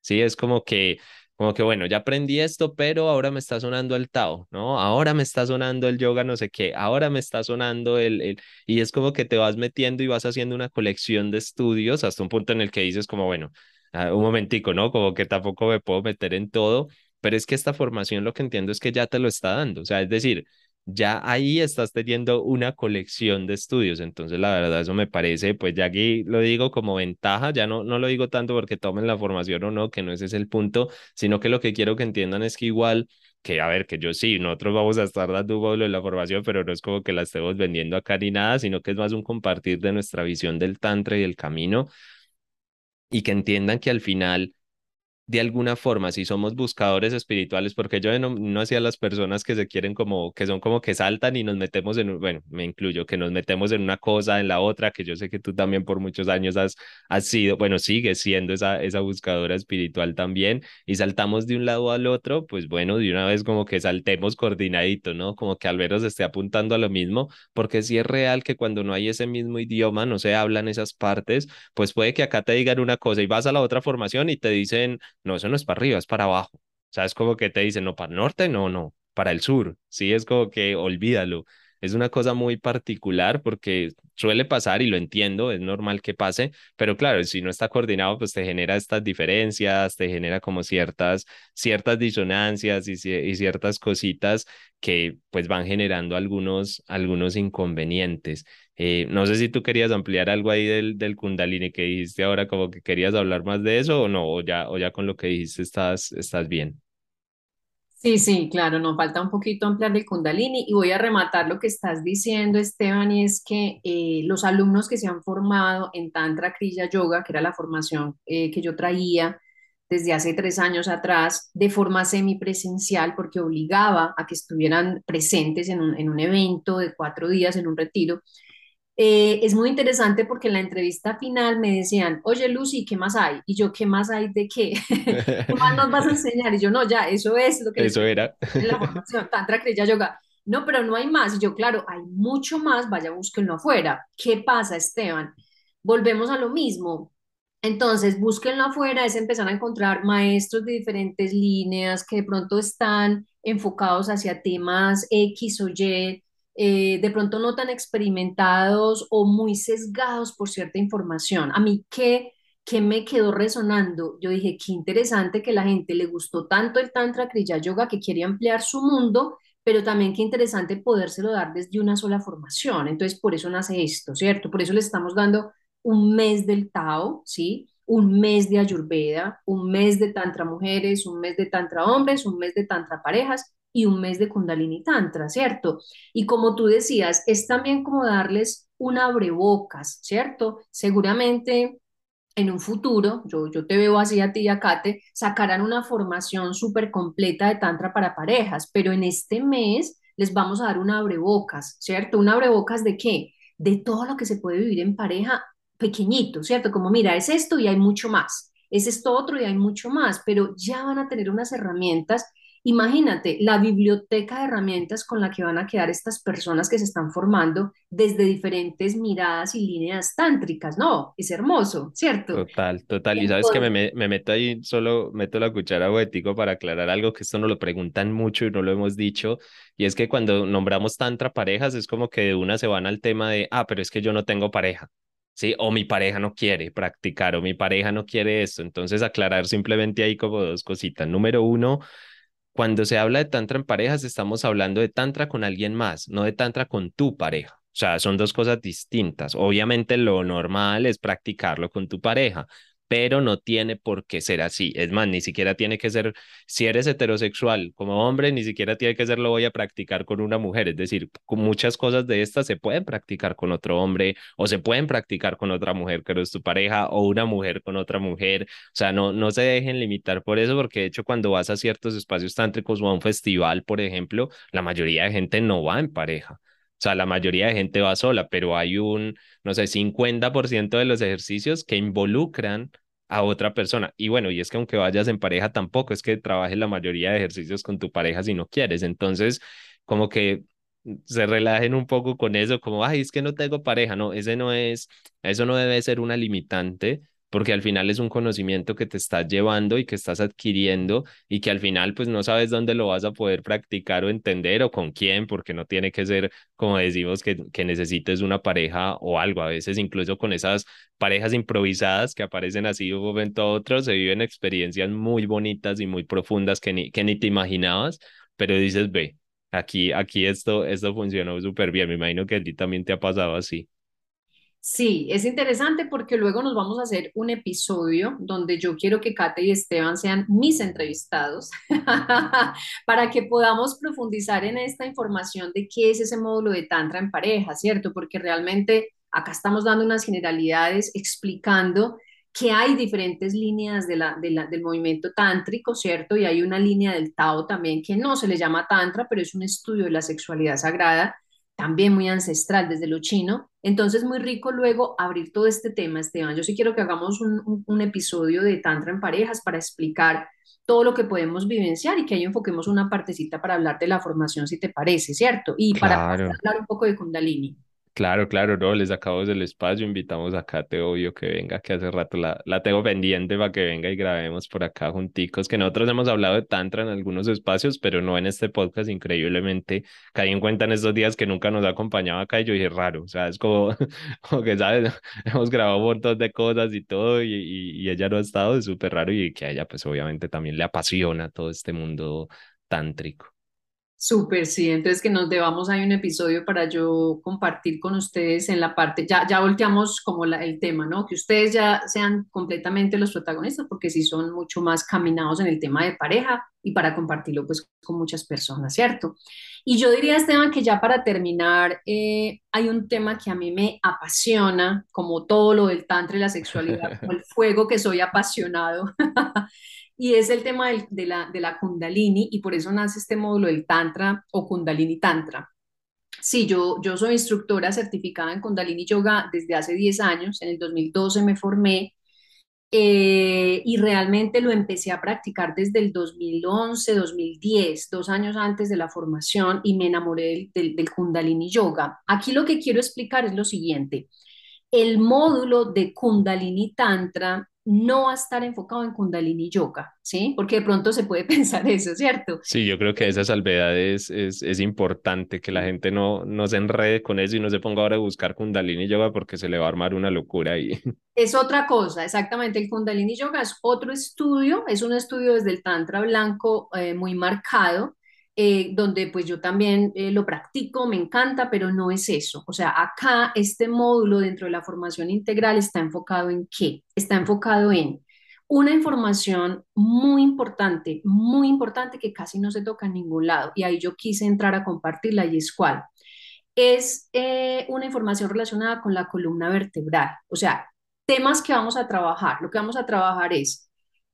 Sí, es como que como que bueno, ya aprendí esto, pero ahora me está sonando el Tao, ¿no? Ahora me está sonando el yoga, no sé qué, ahora me está sonando el, el... Y es como que te vas metiendo y vas haciendo una colección de estudios hasta un punto en el que dices como, bueno, uh, un momentico, ¿no? Como que tampoco me puedo meter en todo, pero es que esta formación lo que entiendo es que ya te lo está dando, o sea, es decir, ya ahí estás teniendo una colección de estudios. Entonces, la verdad, eso me parece, pues ya aquí lo digo como ventaja, ya no, no lo digo tanto porque tomen la formación o no, que no ese es el punto, sino que lo que quiero que entiendan es que igual, que a ver, que yo sí, nosotros vamos a estar dando un de la formación, pero no es como que la estemos vendiendo acá ni nada, sino que es más un compartir de nuestra visión del Tantra y del camino y que entiendan que al final de alguna forma, si somos buscadores espirituales, porque yo no, no hacía las personas que se quieren como, que son como que saltan y nos metemos en, bueno, me incluyo, que nos metemos en una cosa, en la otra, que yo sé que tú también por muchos años has, has sido, bueno, sigues siendo esa, esa buscadora espiritual también, y saltamos de un lado al otro, pues bueno, de una vez como que saltemos coordinadito, ¿no? Como que al menos esté apuntando a lo mismo, porque si es real que cuando no hay ese mismo idioma, no se hablan esas partes, pues puede que acá te digan una cosa y vas a la otra formación y te dicen no, eso no es para arriba, es para abajo. O sea, es como que te dicen, no, para el norte, no, no, para el sur. Sí, es como que olvídalo. Es una cosa muy particular porque suele pasar y lo entiendo, es normal que pase, pero claro, si no está coordinado, pues te genera estas diferencias, te genera como ciertas, ciertas disonancias y, ciertas cositas que pues van generando algunos, algunos inconvenientes. Eh, no sé si tú querías ampliar algo ahí del, del Kundalini que dijiste ahora, como que querías hablar más de eso o no, o ya, o ya con lo que dijiste estás, estás bien. Sí, sí, claro, nos falta un poquito ampliar el Kundalini y voy a rematar lo que estás diciendo, Esteban, y es que eh, los alumnos que se han formado en Tantra Kriya Yoga, que era la formación eh, que yo traía desde hace tres años atrás, de forma semipresencial, porque obligaba a que estuvieran presentes en un, en un evento de cuatro días, en un retiro, eh, es muy interesante porque en la entrevista final me decían, oye Lucy, ¿qué más hay? Y yo, ¿qué más hay de qué? ¿Qué más nos vas a enseñar? Y yo, no, ya, eso es lo que... Eso era. En la formación, Tantra, Kriya, Yoga. No, pero no hay más. Y yo, claro, hay mucho más, vaya, búsquenlo afuera. ¿Qué pasa, Esteban? Volvemos a lo mismo. Entonces, búsquenlo afuera, es empezar a encontrar maestros de diferentes líneas que de pronto están enfocados hacia temas X o Y, eh, de pronto no tan experimentados o muy sesgados por cierta información. A mí, ¿qué, ¿qué me quedó resonando? Yo dije, qué interesante que la gente le gustó tanto el Tantra Kriya Yoga que quiere ampliar su mundo, pero también qué interesante podérselo dar desde una sola formación. Entonces, por eso nace esto, ¿cierto? Por eso le estamos dando un mes del Tao, ¿sí? Un mes de Ayurveda, un mes de Tantra mujeres, un mes de Tantra hombres, un mes de Tantra parejas y un mes de Kundalini Tantra, ¿cierto? Y como tú decías, es también como darles un abrebocas, ¿cierto? Seguramente en un futuro, yo, yo te veo así a ti y a Kate, sacarán una formación súper completa de Tantra para parejas, pero en este mes les vamos a dar un abrebocas, ¿cierto? ¿Un abrebocas de qué? De todo lo que se puede vivir en pareja pequeñito, ¿cierto? Como mira, es esto y hay mucho más, es esto otro y hay mucho más, pero ya van a tener unas herramientas Imagínate la biblioteca de herramientas con la que van a quedar estas personas que se están formando desde diferentes miradas y líneas tántricas. No, es hermoso, ¿cierto? Total, total. Y sabes que me, me, meto ahí, solo meto la cuchara boético para aclarar algo que esto no lo preguntan mucho y no lo hemos dicho. Y es que cuando nombramos tantra parejas es como que de una se van al tema de, ah, pero es que yo no tengo pareja. ¿sí? O mi pareja no quiere practicar, o mi pareja no quiere esto. Entonces, aclarar simplemente ahí como dos cositas. Número uno, cuando se habla de tantra en parejas, estamos hablando de tantra con alguien más, no de tantra con tu pareja. O sea, son dos cosas distintas. Obviamente lo normal es practicarlo con tu pareja, pero no tiene por qué ser así. Es más, ni siquiera tiene que ser, si eres heterosexual como hombre, ni siquiera tiene que ser lo voy a practicar con una mujer. Es decir, muchas cosas de estas se pueden practicar con otro hombre o se pueden practicar con otra mujer que no es tu pareja o una mujer con otra mujer. O sea, no, no se dejen limitar por eso, porque de hecho cuando vas a ciertos espacios tántricos o a un festival, por ejemplo, la mayoría de gente no va en pareja. Sea, la mayoría de gente va sola, pero hay un, no sé, 50% de los ejercicios que involucran a otra persona. Y bueno, y es que aunque vayas en pareja, tampoco es que trabajes la mayoría de ejercicios con tu pareja si no quieres. Entonces, como que se relajen un poco con eso, como, ay, es que no tengo pareja. No, ese no es, eso no debe ser una limitante porque al final es un conocimiento que te estás llevando y que estás adquiriendo y que al final pues no sabes dónde lo vas a poder practicar o entender o con quién, porque no tiene que ser, como decimos, que, que necesites una pareja o algo. A veces incluso con esas parejas improvisadas que aparecen así de un momento a otro, se viven experiencias muy bonitas y muy profundas que ni, que ni te imaginabas, pero dices, ve, aquí, aquí esto, esto funcionó súper bien. Me imagino que a ti también te ha pasado así. Sí, es interesante porque luego nos vamos a hacer un episodio donde yo quiero que Kate y Esteban sean mis entrevistados para que podamos profundizar en esta información de qué es ese módulo de Tantra en pareja, ¿cierto? Porque realmente acá estamos dando unas generalidades explicando que hay diferentes líneas de del movimiento tántrico, ¿cierto? Y hay una línea del Tao también que no se le llama Tantra, pero es un estudio de la sexualidad sagrada también muy ancestral desde lo chino. Entonces, muy rico luego abrir todo este tema, Esteban. Yo sí quiero que hagamos un, un, episodio de Tantra en parejas para explicar todo lo que podemos vivenciar y que ahí enfoquemos una partecita para hablar de la formación, si te parece, ¿cierto? Y para hablar un poco de Kundalini. Claro, claro, no, les acabamos del espacio, invitamos a Kate, obvio, que venga, que hace rato la, la tengo pendiente para que venga y grabemos por acá junticos, que nosotros hemos hablado de Tantra en algunos espacios, pero no en este podcast, increíblemente, caí en cuenta en estos días que nunca nos ha acompañado acá y yo dije, raro, o sea, es como, como que, ¿sabes? Hemos grabado un montón de cosas y todo y, y, y ella no ha estado, es súper raro y que a ella pues obviamente también le apasiona todo este mundo tántrico. Súper, sí. Entonces que nos debamos hay un episodio para yo compartir con ustedes en la parte, ya, ya volteamos como la, el tema, ¿no? Que ustedes ya sean completamente los protagonistas, porque sí son mucho más caminados en el tema de pareja y para compartirlo pues con muchas personas, ¿cierto? Y yo diría, Esteban, que ya para terminar, eh, hay un tema que a mí me apasiona, como todo lo del tantra y la sexualidad, como el fuego que soy apasionado. y es el tema de, la, de la kundalini y por eso nace este módulo del tantra o kundalini tantra. Sí, yo, yo soy instructora certificada en kundalini yoga desde hace 10 años, en el 2012 me formé eh, y realmente lo empecé a practicar desde el 2011, 2010, dos años antes de la formación y me enamoré del, del kundalini yoga. Aquí lo que quiero explicar es lo siguiente. El módulo de kundalini tantra no a estar enfocado en Kundalini Yoga, ¿sí? Porque de pronto se puede pensar eso, ¿cierto? Sí, yo creo que esa salvedad es, es, es importante, que la gente no, no se enrede con eso y no se ponga ahora a buscar Kundalini Yoga porque se le va a armar una locura ahí. Es otra cosa, exactamente. El Kundalini Yoga es otro estudio, es un estudio desde el Tantra blanco eh, muy marcado, eh, donde pues yo también eh, lo practico, me encanta, pero no es eso. O sea, acá este módulo dentro de la formación integral está enfocado en qué? Está enfocado en una información muy importante, muy importante que casi no se toca en ningún lado. Y ahí yo quise entrar a compartirla y es cuál. Es eh, una información relacionada con la columna vertebral. O sea, temas que vamos a trabajar. Lo que vamos a trabajar es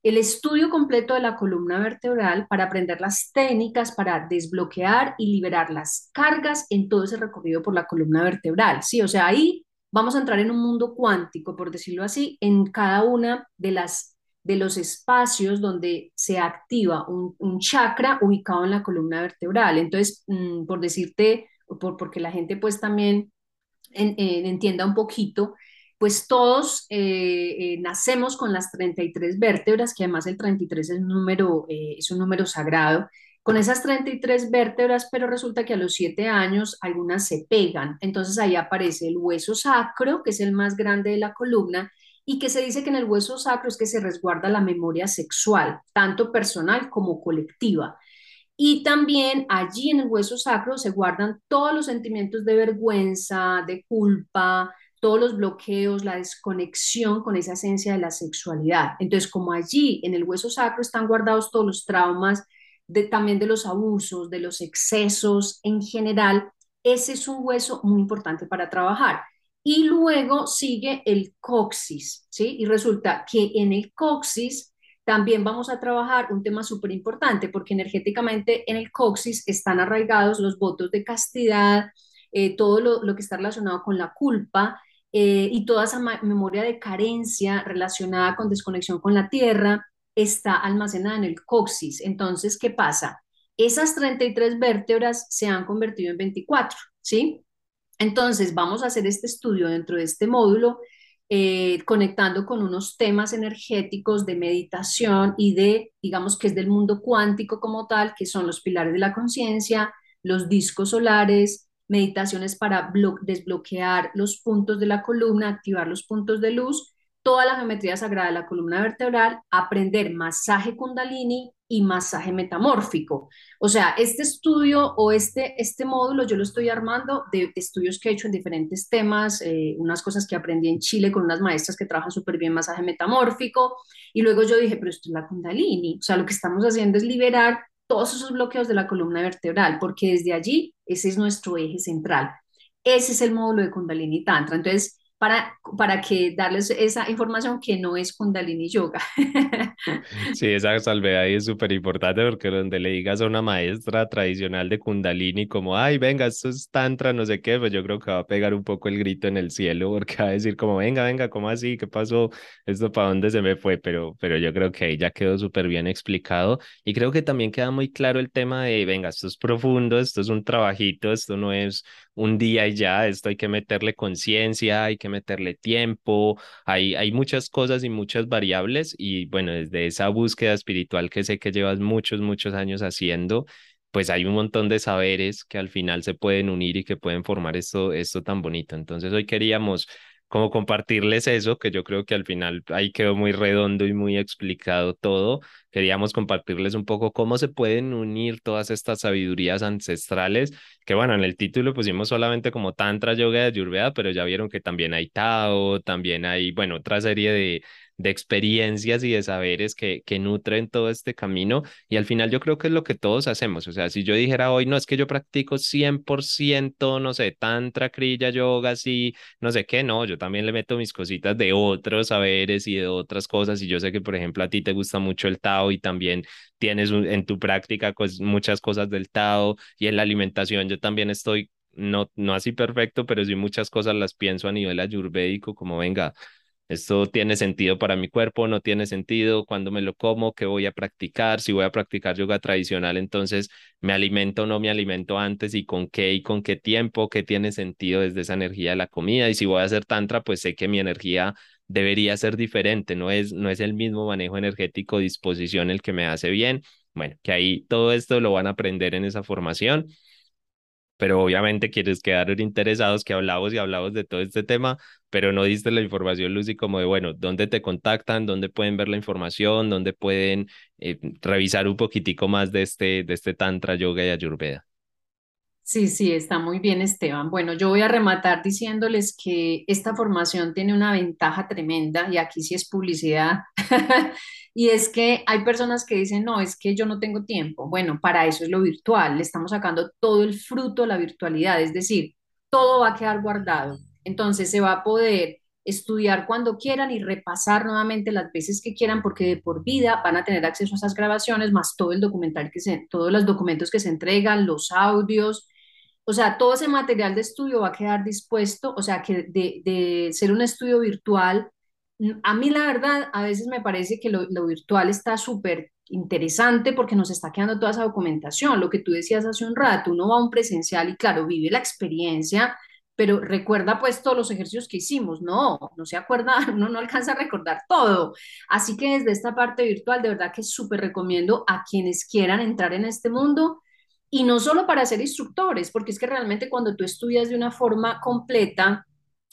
el estudio completo de la columna vertebral para aprender las técnicas para desbloquear y liberar las cargas en todo ese recorrido por la columna vertebral. Sí, o sea, ahí vamos a entrar en un mundo cuántico, por decirlo así, en cada una de las de los espacios donde se activa un, chakra ubicado en la columna vertebral. Entonces, mm, por decirte, por, porque la gente pues también entienda un poquito, pues todos eh, eh, nacemos con las 33 vértebras, que además el 33 es un número, eh, es un número sagrado, con esas 33 vértebras, pero resulta que a los 7 años algunas se pegan. Entonces ahí aparece el hueso sacro, que es el más grande de la columna, y que se dice que en el hueso sacro es que se resguarda la memoria sexual, tanto personal como colectiva. Y también allí en el hueso sacro se guardan todos los sentimientos de vergüenza, de culpa, todos los bloqueos, la desconexión con esa esencia de la sexualidad. Entonces, como allí en el hueso sacro están guardados todos los traumas, de, también de los abusos, de los excesos en general, ese es un hueso muy importante para trabajar. Y luego sigue el coxis, ¿sí? Y resulta que en el coxis también vamos a trabajar un tema súper importante, porque energéticamente en el coxis están arraigados los votos de castidad, eh, todo lo, lo, que está relacionado con la culpa, eh, y toda esa memoria de carencia relacionada con desconexión con la tierra está almacenada en el coxis. Entonces, ¿qué pasa? Esas 33 vértebras se han convertido en 24, ¿sí? Entonces, vamos a hacer este estudio dentro de este módulo, eh, conectando con unos temas energéticos de meditación y de, digamos que es del mundo cuántico como tal, que son los pilares de la conciencia, los discos solares, meditaciones para desbloquear los puntos de la columna, activar los puntos de luz, toda la geometría sagrada de la columna vertebral, aprender masaje kundalini y masaje metamórfico. O sea, este estudio o este, este módulo yo lo estoy armando de, estudios que he hecho en diferentes temas, eh, unas cosas que aprendí en Chile con unas maestras que trabajan súper bien masaje metamórfico, y luego yo dije, pero esto es la kundalini, o sea, lo que estamos haciendo es liberar todos esos bloqueos de la columna vertebral, porque desde allí ese es nuestro eje central. Ese es el módulo de Kundalini Tantra. Entonces, para, para que darles esa información que no es Kundalini Yoga. Sí, esa salvedad ahí es súper importante porque donde le digas a una maestra tradicional de Kundalini como, ay, venga, esto es Tantra, no sé qué, pues yo creo que va a pegar un poco el grito en el cielo porque va a decir como, venga, venga, ¿cómo así? ¿Qué pasó? ¿Esto para dónde se me fue? Pero, pero yo creo que ahí ya quedó súper bien explicado y creo que también queda muy claro el tema de, venga, esto es profundo, esto es un trabajito, esto no es un día y ya, esto hay que meterle conciencia, hay que meterle tiempo, hay, hay muchas cosas y muchas variables y bueno, desde esa búsqueda espiritual que sé que llevas muchos, muchos años haciendo, pues hay un montón de saberes que al final se pueden unir y que pueden formar esto, esto tan bonito. Entonces hoy queríamos como compartirles eso, que yo creo que al final ahí quedó muy redondo y muy explicado todo. Queríamos compartirles un poco cómo se pueden unir todas estas sabidurías ancestrales, que bueno, en el título pusimos solamente como Tantra, Yoga y Ayurveda, pero ya vieron que también hay Tao, también hay, bueno, otra serie de, de experiencias y de saberes que, que nutren todo este camino. Y al final yo creo que es lo que todos hacemos. O sea, si yo dijera hoy, no es que yo practico 100%, no sé, tantra, kriya, yoga, así, no sé qué, no, yo también le meto mis cositas de otros saberes y de otras cosas. Y yo sé que, por ejemplo, a ti te gusta mucho el Tao y también tienes en tu práctica pues, muchas cosas del Tao y en la alimentación yo también estoy no, no así perfecto, pero sí muchas cosas las pienso a nivel ayurvédico, como venga, esto tiene sentido para mi cuerpo, no tiene sentido, cuando me lo como, qué voy a practicar, si voy a practicar yoga tradicional, entonces me alimento no me alimento antes y con qué y con qué tiempo, qué tiene sentido desde esa energía de la comida y si voy a hacer tantra, pues sé que mi energía debería ser diferente, no es, no es el mismo manejo energético, disposición el que me hace bien. Bueno, que ahí todo esto lo van a aprender en esa formación pero obviamente quieres quedar interesados que hablamos y hablamos de todo este tema, pero no diste la información, Lucy, como de, bueno, ¿dónde te contactan? ¿Dónde pueden ver la información? ¿Dónde pueden eh, revisar un poquitico más de este, de este Tantra, Yoga y Ayurveda? Sí, sí, está muy bien, Esteban. Bueno, yo voy a rematar diciéndoles que esta formación tiene una ventaja tremenda y aquí sí es publicidad. y es que hay personas que dicen, no, es que yo no tengo tiempo. Bueno, para eso es lo virtual. Le estamos sacando todo el fruto de la virtualidad, es decir, todo va a quedar guardado. Entonces se va a poder estudiar cuando quieran y repasar nuevamente las veces que quieran porque de por vida van a tener acceso a esas grabaciones más todo el documental que se, todos los documentos que se entregan, los audios, o sea, todo ese material de estudio va a quedar dispuesto, o sea, que de, ser un estudio virtual, a mí la verdad, a veces me parece que lo, virtual está súper interesante porque nos está quedando toda esa documentación, lo que tú decías hace un rato, uno va a un presencial y claro, vive la experiencia, pero recuerda pues todos los ejercicios que hicimos, no, no se acuerda, uno no alcanza a recordar todo. Así que desde esta parte virtual, de verdad que súper recomiendo a quienes quieran entrar en este mundo y no solo para ser instructores, porque es que realmente cuando tú estudias de una forma completa,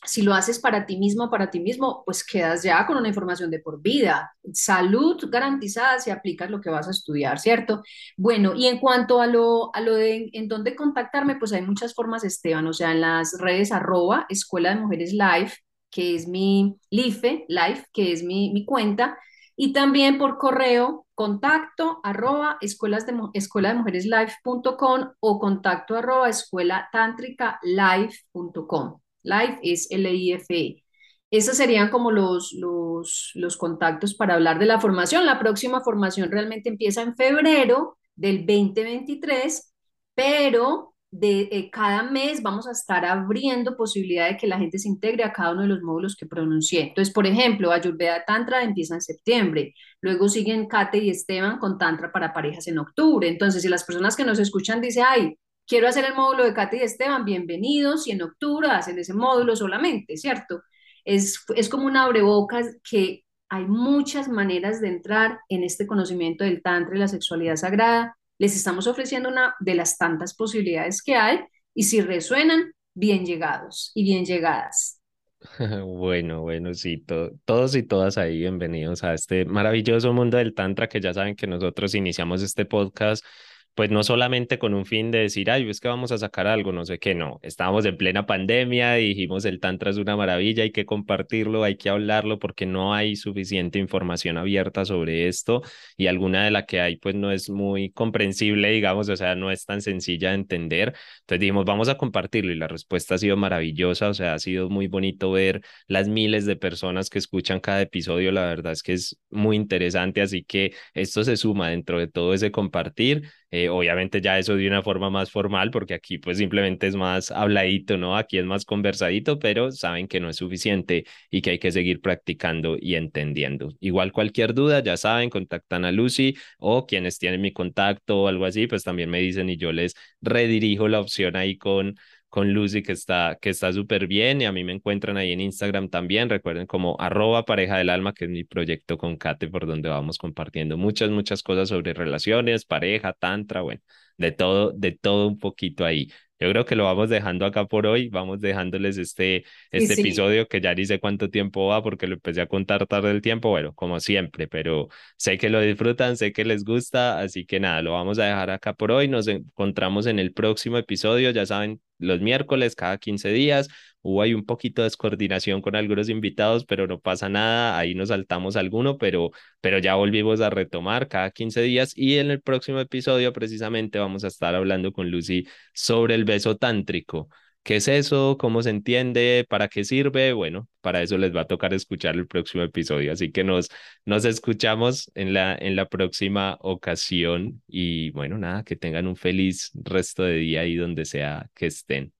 si lo haces para ti mismo, para ti mismo, pues quedas ya con una información de por vida. Salud garantizada si aplicas lo que vas a estudiar, ¿cierto? Bueno, y en cuanto a lo, a lo de en dónde contactarme, pues hay muchas formas, Esteban, o sea, en las redes arroba Escuela de Mujeres Live, que es mi LIFE, Live, que es mi, mi cuenta, y también por correo contacto arroba escuelas de, escuela de mujeres live.com o contacto arroba escuela tántrica live.com. Live es L-I-F-E. Esos serían como los, los, los contactos para hablar de la formación. La próxima formación realmente empieza en febrero del 2023, pero de eh, cada mes vamos a estar abriendo posibilidad de que la gente se integre a cada uno de los módulos que pronuncié. Entonces, por ejemplo, Ayurveda Tantra empieza en septiembre, luego siguen Kate y Esteban con Tantra para parejas en octubre. Entonces, si las personas que nos escuchan dicen, ay, quiero hacer el módulo de Kate y Esteban, bienvenidos, y en octubre hacen ese módulo solamente, ¿cierto? Es, es como un abrebocas que hay muchas maneras de entrar en este conocimiento del Tantra y la sexualidad sagrada les estamos ofreciendo una de las tantas posibilidades que hay y si resuenan, bien llegados y bien llegadas. Bueno, bueno, sí, todos y todas ahí bienvenidos a este maravilloso mundo del Tantra que ya saben que nosotros iniciamos este podcast pues no solamente con un fin de decir, ay, es que vamos a sacar algo, no sé qué, no. Estábamos en plena pandemia dijimos, el Tantra es una maravilla, hay que compartirlo, hay que hablarlo porque no hay suficiente información abierta sobre esto y alguna de la que hay, pues no es muy comprensible, digamos, o sea, no es tan sencilla de entender. Entonces dijimos, vamos a compartirlo y la respuesta ha sido maravillosa, o sea, ha sido muy bonito ver las miles de personas que escuchan cada episodio, la verdad es que es muy interesante, así que esto se suma dentro de todo ese compartir eh, obviamente ya eso de una forma más formal, porque aquí pues simplemente es más habladito, ¿no? Aquí es más conversadito, pero saben que no es suficiente y que hay que seguir practicando y entendiendo. Igual cualquier duda, ya saben, contactan a Lucy o quienes tienen mi contacto o algo así, pues también me dicen y yo les redirijo la opción ahí con con Lucy que está que está súper bien y a mí me encuentran ahí en Instagram también, recuerden como arroba pareja del alma, que es mi proyecto con Kate por donde vamos compartiendo muchas, muchas cosas sobre relaciones, pareja, tantra, bueno, de todo, de todo un poquito ahí. Yo creo que lo vamos dejando acá por hoy, vamos dejándoles este, este episodio que ya ni sé cuánto tiempo va porque lo empecé a contar tarde el tiempo, bueno, como siempre, pero sé que lo disfrutan, sé que les gusta, así que nada, lo vamos a dejar acá por hoy, nos encontramos en el próximo episodio, ya saben, los miércoles cada 15 días. Hubo ahí un poquito de descoordinación con algunos invitados, pero no pasa nada, ahí nos saltamos alguno, pero, pero ya volvimos a retomar cada 15 días y en el próximo episodio precisamente vamos a estar hablando con Lucy sobre el beso tántrico. ¿Qué es eso? ¿Cómo se entiende? ¿Para qué sirve? Bueno, para eso les va a tocar escuchar el próximo episodio. Así que nos, nos escuchamos en la, en la próxima ocasión. Y bueno, nada, que tengan un feliz resto de día ahí donde sea que estén.